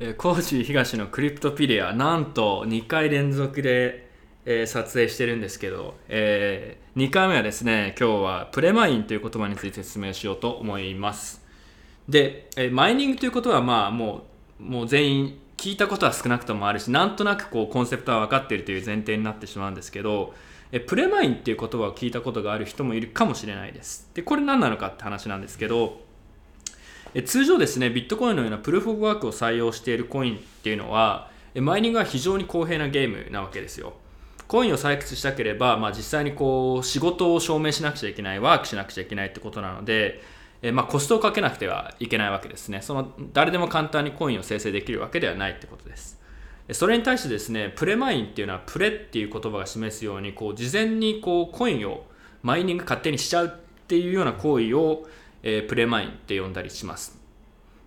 えー、コージ東のクリプトピレアなんと2回連続で、えー、撮影してるんですけど、えー、2回目はですね今日はプレマインという言葉について説明しようと思います。で、えー、マイニングということはまあもうもう全員聞いたことは少なくともあるしなんとなくこうコンセプトは分かっているという前提になってしまうんですけどえプレマインっていう言葉を聞いたことがある人もいるかもしれないです。でこれ何なのかって話なんですけど通常ですねビットコインのようなプルーフ・オブ・ワークを採用しているコインっていうのはマイニングは非常に公平なゲームなわけですよ。コインを採掘したければ、まあ、実際にこう仕事を証明しなくちゃいけないワークしなくちゃいけないってことなのでえまあ、コストをかけなくてはいけないわけですね。その誰でも簡単にコインを生成できるわけではないってことです。それに対してですねプレマインっていうのはプレっていう言葉が示すようにこう事前にこうコインをマイニング勝手にしちゃうっていうような行為をえー、プレマインって呼んだりします。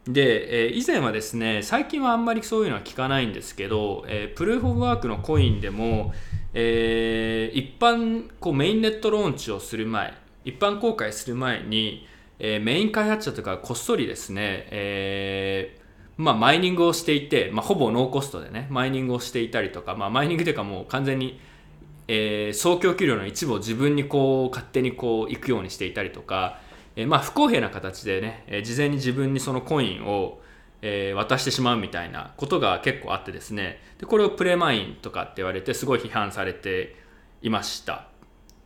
で、えー、以前はですね、最近はあんまりそういうのは聞かないんですけど、えー、プルーフ・オブ・ワークのコインでも、えー、一般こうメインネットローンチをする前、一般公開する前に、えメイン開発者とかこっそりですね、えまあ、マイニングをしていて、まあ、ほぼノーコストでね、マイニングをしていたりとか、まあ、マイニングというかもう完全に、え総供給量の一部を自分にこう勝手にこう行くようにしていたりとか、えまあ、不公平な形でね、え事前に自分にそのコインを、え渡してしまうみたいなことが結構あってですね。でこれをプレマインとかって言われてすごい批判されていました。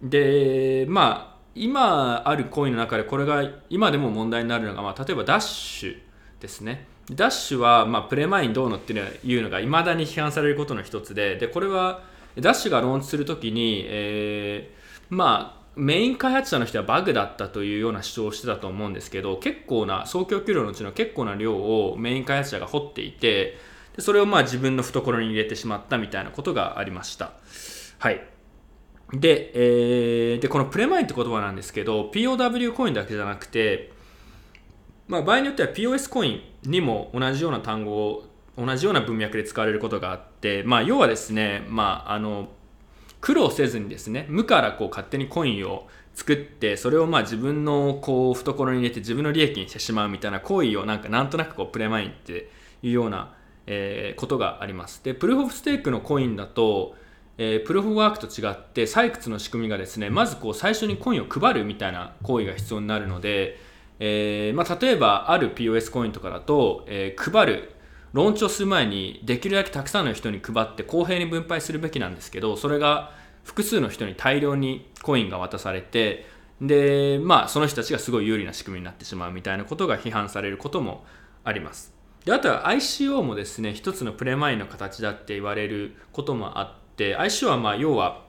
でまあ今あるコインの中でこれが今でも問題になるのが、まあ、例えばダッシュですね。ダッシュは、まあ、プレマインどうのっていうのがいまだに批判されることの一つで。でこれはダッシュがローンチするときに、えー、まあメイン開発者の人はバグだったというような主張をしてたと思うんですけど結構な総供給量のうちの結構な量をメイン開発者が掘っていてでそれをまあ自分の懐に入れてしまったみたいなことがありました。はい。で,、えー、でこのプレマインって言葉なんですけど POW コインだけじゃなくて、まあ、場合によっては POS コインにも同じような単語を同じような文脈で使われることがあって、まあ、要はですね、まあ、あの苦労せずにですね無からこう勝手にコインを作ってそれをまあ自分のこう懐に入れて自分の利益にしてしまうみたいな行為をなんかなんとなくこうプレマインっていうような、えー、ことがあります。でプルーフ・オフ・ステークのコインだと、えー、プルーフ・ワークと違って採掘の仕組みがですねまずこう最初にコインを配るみたいな行為が必要になるので、えーまあ、例えばある POS コインとかだと、えー、配るローンチをする前にできるだけたくさんの人に配って公平に分配するべきなんですけどそれが複数の人に大量にコインが渡されてでまあその人たちがすごい有利な仕組みになってしまうみたいなことが批判されることもあります。であとは ICO もですね一つのプレマインの形だって言われることもあって ICO はまあ要は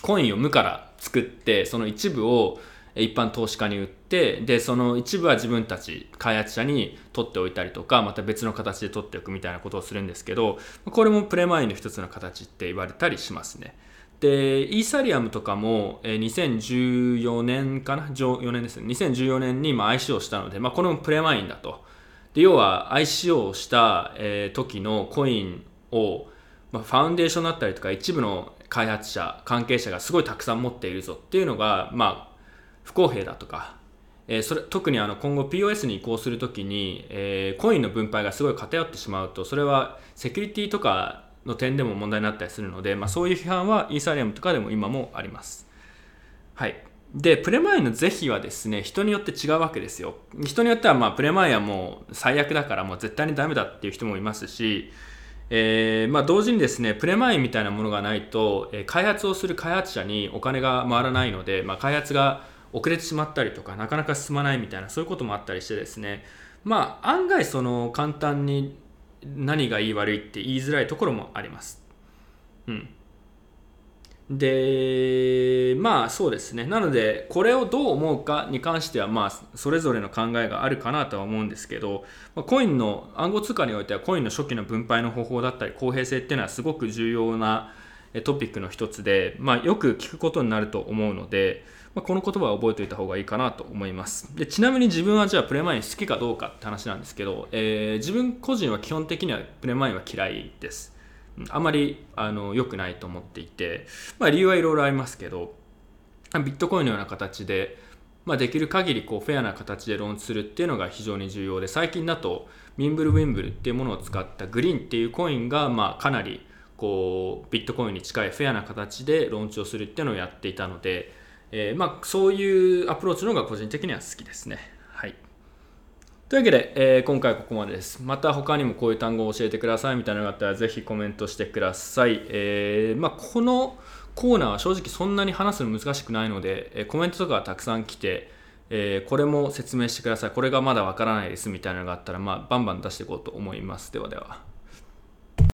コインを無から作ってその一部を一般投資家に売ってでその一部は自分たち開発者に取っておいたりとかまた別の形で取っておくみたいなことをするんですけどこれもプレマインの一つの形って言われたりしますね。でイーサリアムとかも2014年かな？4年ですね。2014年に ICO したので、まあ、これもプレマインだと。で要は ICO をした、え時のコインを、まあ、ファウンデーションだったりとか一部の開発者関係者がすごいたくさん持っているぞっていうのが、まあ、不公平だとか、えー、それ特にあの今後 POS に移行するときに、えー、コインの分配がすごい偏ってしまうとそれはセキュリティとかの点でも問題になったりするので、まあ、そういう批判はイーサリアムとかでも今もあります。はい。で、プレマインの是非はですね、人によって違うわけですよ。人によっては、まあ、プレマインはもう最悪だからもう絶対にダメだっていう人もいますし、えー、まあ、同時にですね、プレマイみたいなものがないと、開発をする開発者にお金が回らないので、まあ、開発が遅れてしまったりとかなかなか進まないみたいなそういうこともあったりしてですねまあ案外その簡単に何がいい悪いって言いづらいところもあります。うん。で、まあそうですね。なので、これをどう思うかに関しては、まあ、それぞれの考えがあるかなとは思うんですけど、ま、コインの暗号通貨においては、コインの初期の分配の方法だったり、公平性っていうのはすごく重要なトピックの一つで、まあ、よく聞くことになると思うので、まあ、この言葉を覚えておいた方がいいかなと思います。でちなみに自分はじゃあプレマイン好きかどうかって話なんですけど、えー、自分個人は基本的にはプレマインは嫌いです。あまりあの良くないと思っていて、まあ、理由はいろいろありますけどビットコインのような形でまあ、できる限りこうフェアな形でローンするっていうのが非常に重要で最近だとミンブルウィンブルっていうものを使ったグリーンっていうコインがまあかなりこうビットコインに近いフェアな形でローンチをするっていうのをやっていたので、えー、まあそういうアプローチの方が個人的には好きですね。はい。というわけで、えー、今回はここまでです。また他にもこういう単語を教えてくださいみたいなのがあったらぜひコメントしてください。えー、まあ、このコーナーは正直そんなに話すの難しくないので、えコメントとかがたくさん来て、えー、これも説明してください。これがまだわからないですみたいなのがあったら、まあ、バンバン出していこうと思います。ではでは。